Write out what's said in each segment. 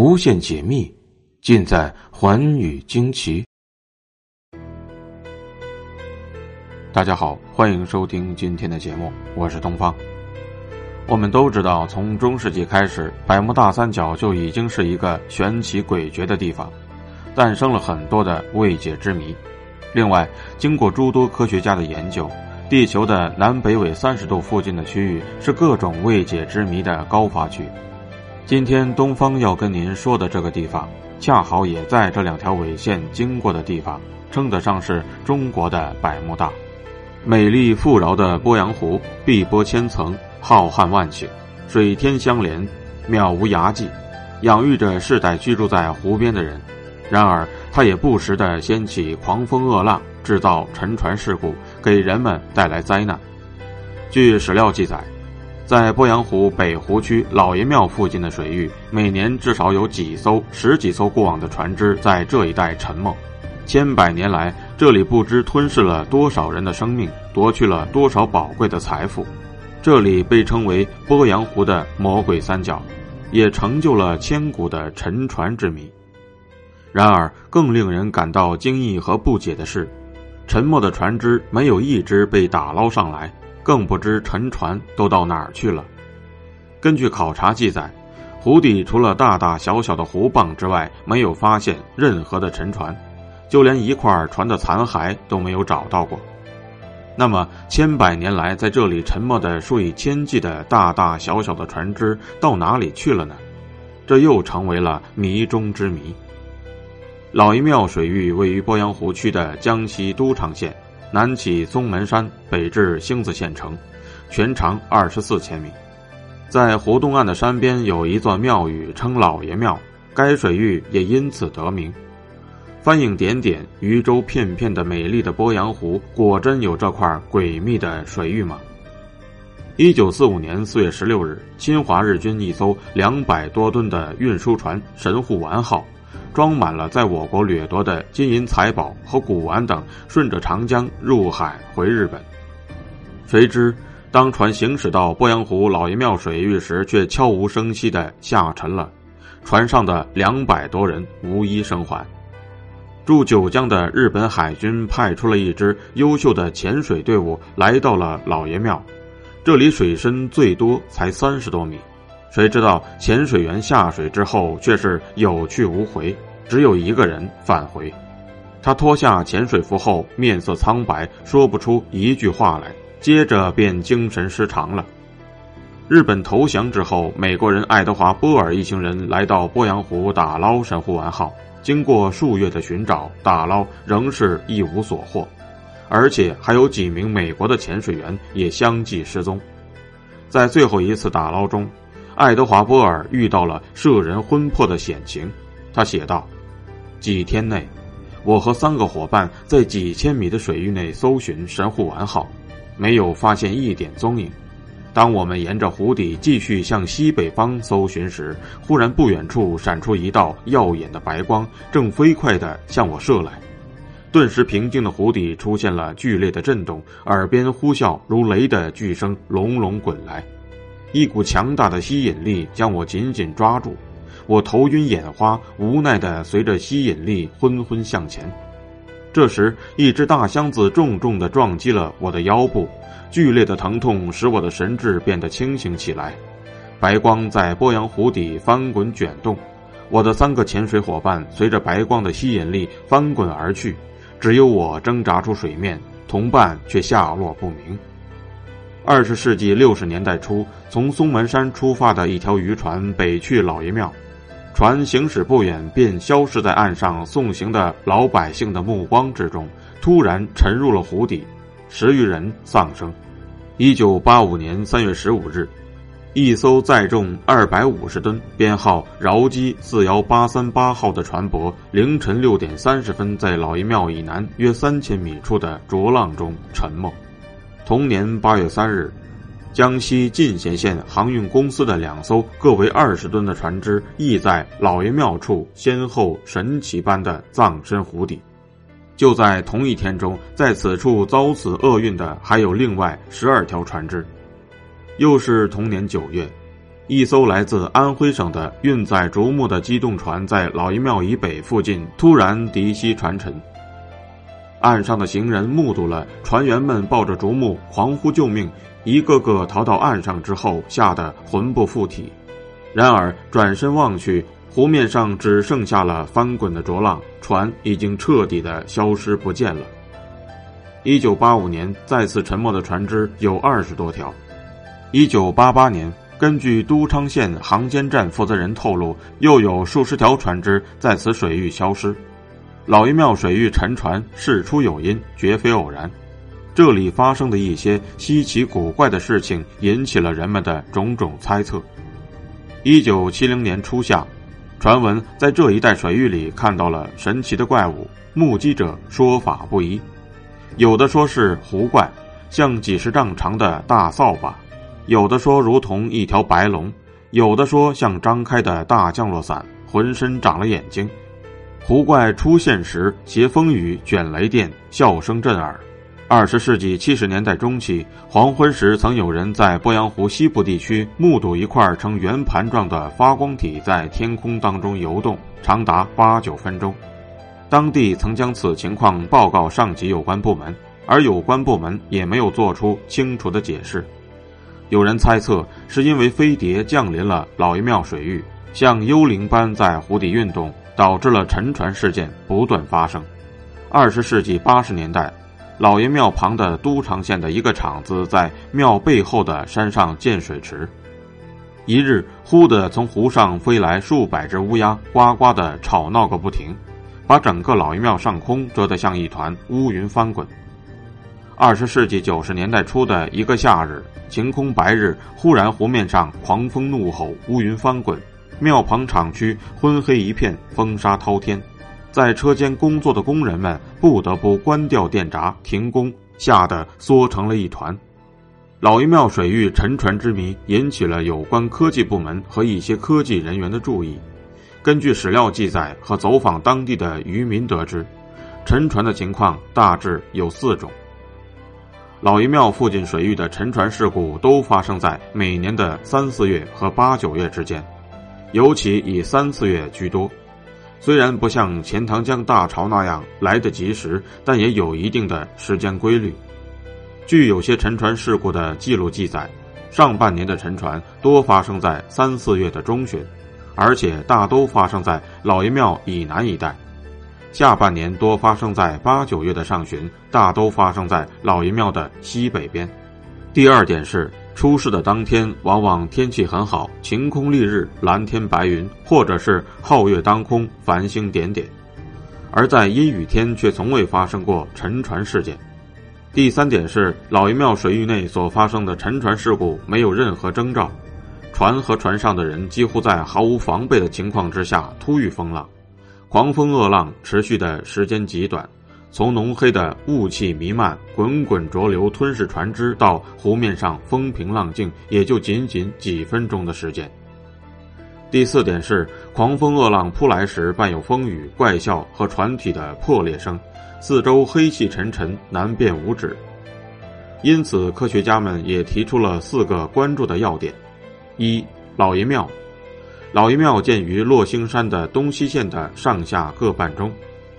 无限解密，尽在寰宇惊奇。大家好，欢迎收听今天的节目，我是东方。我们都知道，从中世纪开始，百慕大三角就已经是一个玄奇诡谲的地方，诞生了很多的未解之谜。另外，经过诸多科学家的研究，地球的南北纬三十度附近的区域是各种未解之谜的高发区。今天东方要跟您说的这个地方，恰好也在这两条纬线经过的地方，称得上是中国的百慕大。美丽富饶的鄱阳湖，碧波千层，浩瀚万顷，水天相连，渺无涯际，养育着世代居住在湖边的人。然而，它也不时地掀起狂风恶浪，制造沉船事故，给人们带来灾难。据史料记载。在鄱阳湖北湖区老爷庙附近的水域，每年至少有几艘、十几艘过往的船只在这一带沉没。千百年来，这里不知吞噬了多少人的生命，夺去了多少宝贵的财富。这里被称为鄱阳湖的魔鬼三角，也成就了千古的沉船之谜。然而，更令人感到惊异和不解的是，沉没的船只没有一只被打捞上来。更不知沉船都到哪儿去了。根据考察记载，湖底除了大大小小的湖蚌之外，没有发现任何的沉船，就连一块船的残骸都没有找到过。那么，千百年来在这里沉没的数以千计的大大小小的船只到哪里去了呢？这又成为了谜中之谜。老爷庙水域位于鄱阳湖区的江西都昌县。南起松门山，北至星子县城，全长二十四千米。在湖东岸的山边有一座庙宇，称老爷庙，该水域也因此得名。帆影点点、渔舟片片的美丽的鄱阳湖，果真有这块诡秘的水域吗？一九四五年四月十六日，侵华日军一艘两百多吨的运输船“神户丸号”。装满了在我国掠夺的金银财宝和古玩等，顺着长江入海回日本。谁知当船行驶到鄱阳湖老爷庙水域时，却悄无声息地下沉了。船上的两百多人无一生还。驻九江的日本海军派出了一支优秀的潜水队伍，来到了老爷庙。这里水深最多才三十多米。谁知道潜水员下水之后却是有去无回，只有一个人返回。他脱下潜水服后，面色苍白，说不出一句话来，接着便精神失常了。日本投降之后，美国人爱德华·波尔一行人来到鄱阳湖打捞“神户丸号”，经过数月的寻找打捞，仍是一无所获，而且还有几名美国的潜水员也相继失踪。在最后一次打捞中。爱德华·波尔遇到了摄人魂魄的险情，他写道：“几天内，我和三个伙伴在几千米的水域内搜寻‘神户丸号’，没有发现一点踪影。当我们沿着湖底继续向西北方搜寻时，忽然不远处闪出一道耀眼的白光，正飞快地向我射来。顿时，平静的湖底出现了剧烈的震动，耳边呼啸如雷的巨声隆隆滚来。”一股强大的吸引力将我紧紧抓住，我头晕眼花，无奈地随着吸引力昏昏向前。这时，一只大箱子重重地撞击了我的腰部，剧烈的疼痛使我的神志变得清醒起来。白光在波阳湖底翻滚卷动，我的三个潜水伙伴随着白光的吸引力翻滚而去，只有我挣扎出水面，同伴却下落不明。二十世纪六十年代初，从松门山出发的一条渔船北去老爷庙，船行驶不远便消失在岸上送行的老百姓的目光之中，突然沉入了湖底，十余人丧生。一九八五年三月十五日，一艘载重二百五十吨、编号饶基四幺八三八号的船舶，凌晨六点三十分在老爷庙以南约三千米处的浊浪中沉没。同年八月三日，江西进贤县航运公司的两艘各为二十吨的船只，亦在老爷庙处先后神奇般的葬身湖底。就在同一天中，在此处遭此厄运的还有另外十二条船只。又是同年九月，一艘来自安徽省的运载竹木的机动船在老爷庙以北附近突然敌袭船沉。岸上的行人目睹了船员们抱着竹木狂呼救命，一个个逃到岸上之后，吓得魂不附体。然而转身望去，湖面上只剩下了翻滚的浊浪，船已经彻底的消失不见了。一九八五年再次沉没的船只有二十多条。一九八八年。根据都昌县航监站负责人透露，又有数十条船只在此水域消失。老爷庙水域沉船事出有因，绝非偶然。这里发生的一些稀奇古怪的事情，引起了人们的种种猜测。一九七零年初夏，传闻在这一带水域里看到了神奇的怪物，目击者说法不一，有的说是狐怪，像几十丈长的大扫把。有的说如同一条白龙，有的说像张开的大降落伞，浑身长了眼睛。湖怪出现时携风雨卷雷电，笑声震耳。二十世纪七十年代中期，黄昏时曾有人在鄱阳湖西部地区目睹一块呈圆盘状的发光体在天空当中游动，长达八九分钟。当地曾将此情况报告上级有关部门，而有关部门也没有做出清楚的解释。有人猜测，是因为飞碟降临了老爷庙水域，像幽灵般在湖底运动，导致了沉船事件不断发生。二十世纪八十年代，老爷庙旁的都昌县的一个厂子在庙背后的山上建水池，一日忽地从湖上飞来数百只乌鸦，呱呱地吵闹个不停，把整个老爷庙上空遮得像一团乌云翻滚。二十世纪九十年代初的一个夏日，晴空白日，忽然湖面上狂风怒吼，乌云翻滚，庙旁厂区昏黑一片，风沙滔天，在车间工作的工人们不得不关掉电闸停工，吓得缩成了一团。老爷庙水域沉船之谜引起了有关科技部门和一些科技人员的注意。根据史料记载和走访当地的渔民得知，沉船的情况大致有四种。老爷庙附近水域的沉船事故都发生在每年的三四月和八九月之间，尤其以三四月居多。虽然不像钱塘江大潮那样来得及时，但也有一定的时间规律。据有些沉船事故的记录记载，上半年的沉船多发生在三四月的中旬，而且大都发生在老爷庙以南一带。下半年多发生在八九月的上旬，大都发生在老爷庙的西北边。第二点是，出事的当天往往天气很好，晴空丽日，蓝天白云，或者是皓月当空，繁星点点；而在阴雨天却从未发生过沉船事件。第三点是，老爷庙水域内所发生的沉船事故没有任何征兆，船和船上的人几乎在毫无防备的情况之下突遇风浪。狂风恶浪持续的时间极短，从浓黑的雾气弥漫、滚滚浊流吞噬船只，到湖面上风平浪静，也就仅仅几分钟的时间。第四点是，狂风恶浪扑来时伴有风雨、怪笑和船体的破裂声，四周黑气沉沉，难辨五指。因此，科学家们也提出了四个关注的要点：一、老爷庙。老爷庙建于落星山的东西线的上下各半中，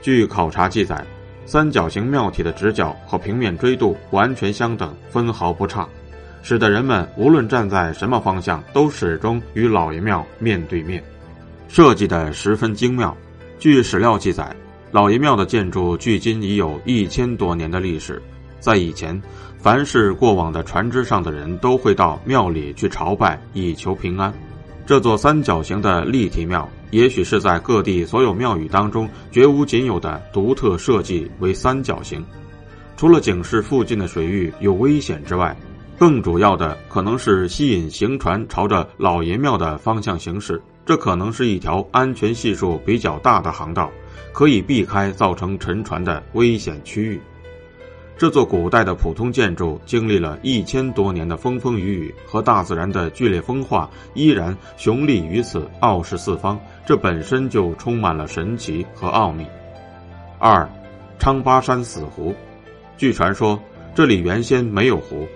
据考察记载，三角形庙体的直角和平面锥度完全相等，分毫不差，使得人们无论站在什么方向，都始终与老爷庙面对面，设计的十分精妙。据史料记载，老爷庙的建筑距今已有一千多年的历史，在以前，凡是过往的船只上的人都会到庙里去朝拜，以求平安。这座三角形的立体庙，也许是在各地所有庙宇当中绝无仅有的独特设计为三角形。除了警示附近的水域有危险之外，更主要的可能是吸引行船朝着老爷庙的方向行驶。这可能是一条安全系数比较大的航道，可以避开造成沉船的危险区域。这座古代的普通建筑经历了一千多年的风风雨雨和大自然的剧烈风化，依然雄立于此，傲视四方。这本身就充满了神奇和奥秘。二，昌巴山死湖，据传说这里原先没有湖，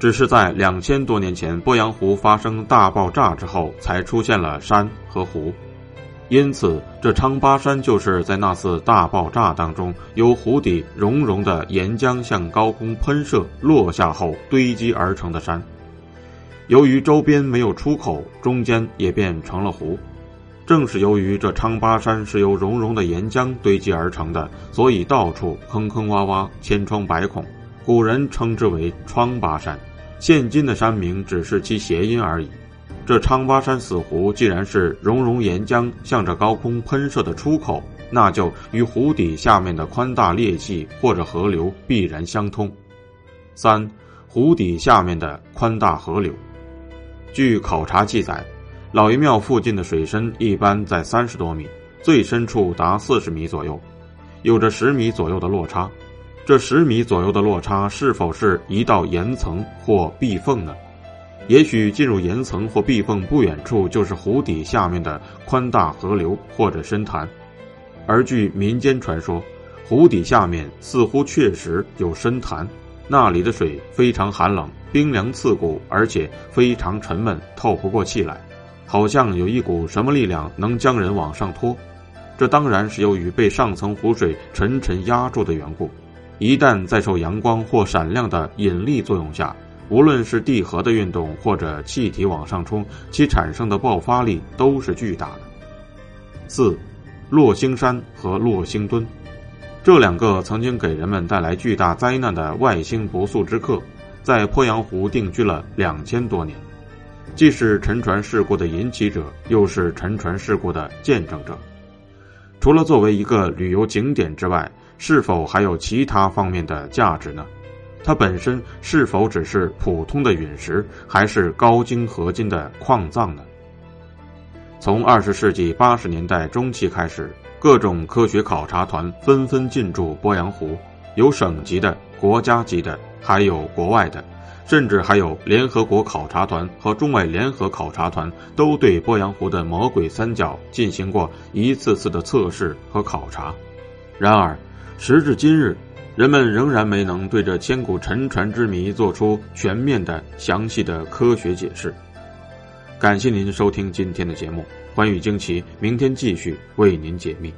只是在两千多年前鄱阳湖发生大爆炸之后，才出现了山和湖。因此，这昌巴山就是在那次大爆炸当中，由湖底熔融的岩浆向高空喷射落下后堆积而成的山。由于周边没有出口，中间也变成了湖。正是由于这昌巴山是由熔融的岩浆堆积而成的，所以到处坑坑洼洼、千疮百孔，古人称之为疮巴山。现今的山名只是其谐音而已。这昌巴山死湖既然是熔融岩浆向着高空喷射的出口，那就与湖底下面的宽大裂隙或者河流必然相通。三，湖底下面的宽大河流。据考察记载，老爷庙附近的水深一般在三十多米，最深处达四十米左右，有着十米左右的落差。这十米左右的落差是否是一道岩层或壁缝呢？也许进入岩层或壁缝不远处，就是湖底下面的宽大河流或者深潭。而据民间传说，湖底下面似乎确实有深潭，那里的水非常寒冷、冰凉刺骨，而且非常沉闷，透不过气来，好像有一股什么力量能将人往上拖。这当然是由于被上层湖水沉沉压住的缘故。一旦在受阳光或闪亮的引力作用下，无论是地核的运动或者气体往上冲，其产生的爆发力都是巨大的。四，落星山和落星墩，这两个曾经给人们带来巨大灾难的外星不速之客，在鄱阳湖定居了两千多年，既是沉船事故的引起者，又是沉船事故的见证者。除了作为一个旅游景点之外，是否还有其他方面的价值呢？它本身是否只是普通的陨石，还是高精合金的矿藏呢？从二十世纪八十年代中期开始，各种科学考察团纷纷进驻鄱阳湖，有省级的、国家级的，还有国外的，甚至还有联合国考察团和中外联合考察团，都对鄱阳湖的魔鬼三角进行过一次次的测试和考察。然而，时至今日。人们仍然没能对这千古沉船之谜做出全面的、详细的科学解释。感谢您收听今天的节目，《欢宇惊奇》，明天继续为您解密。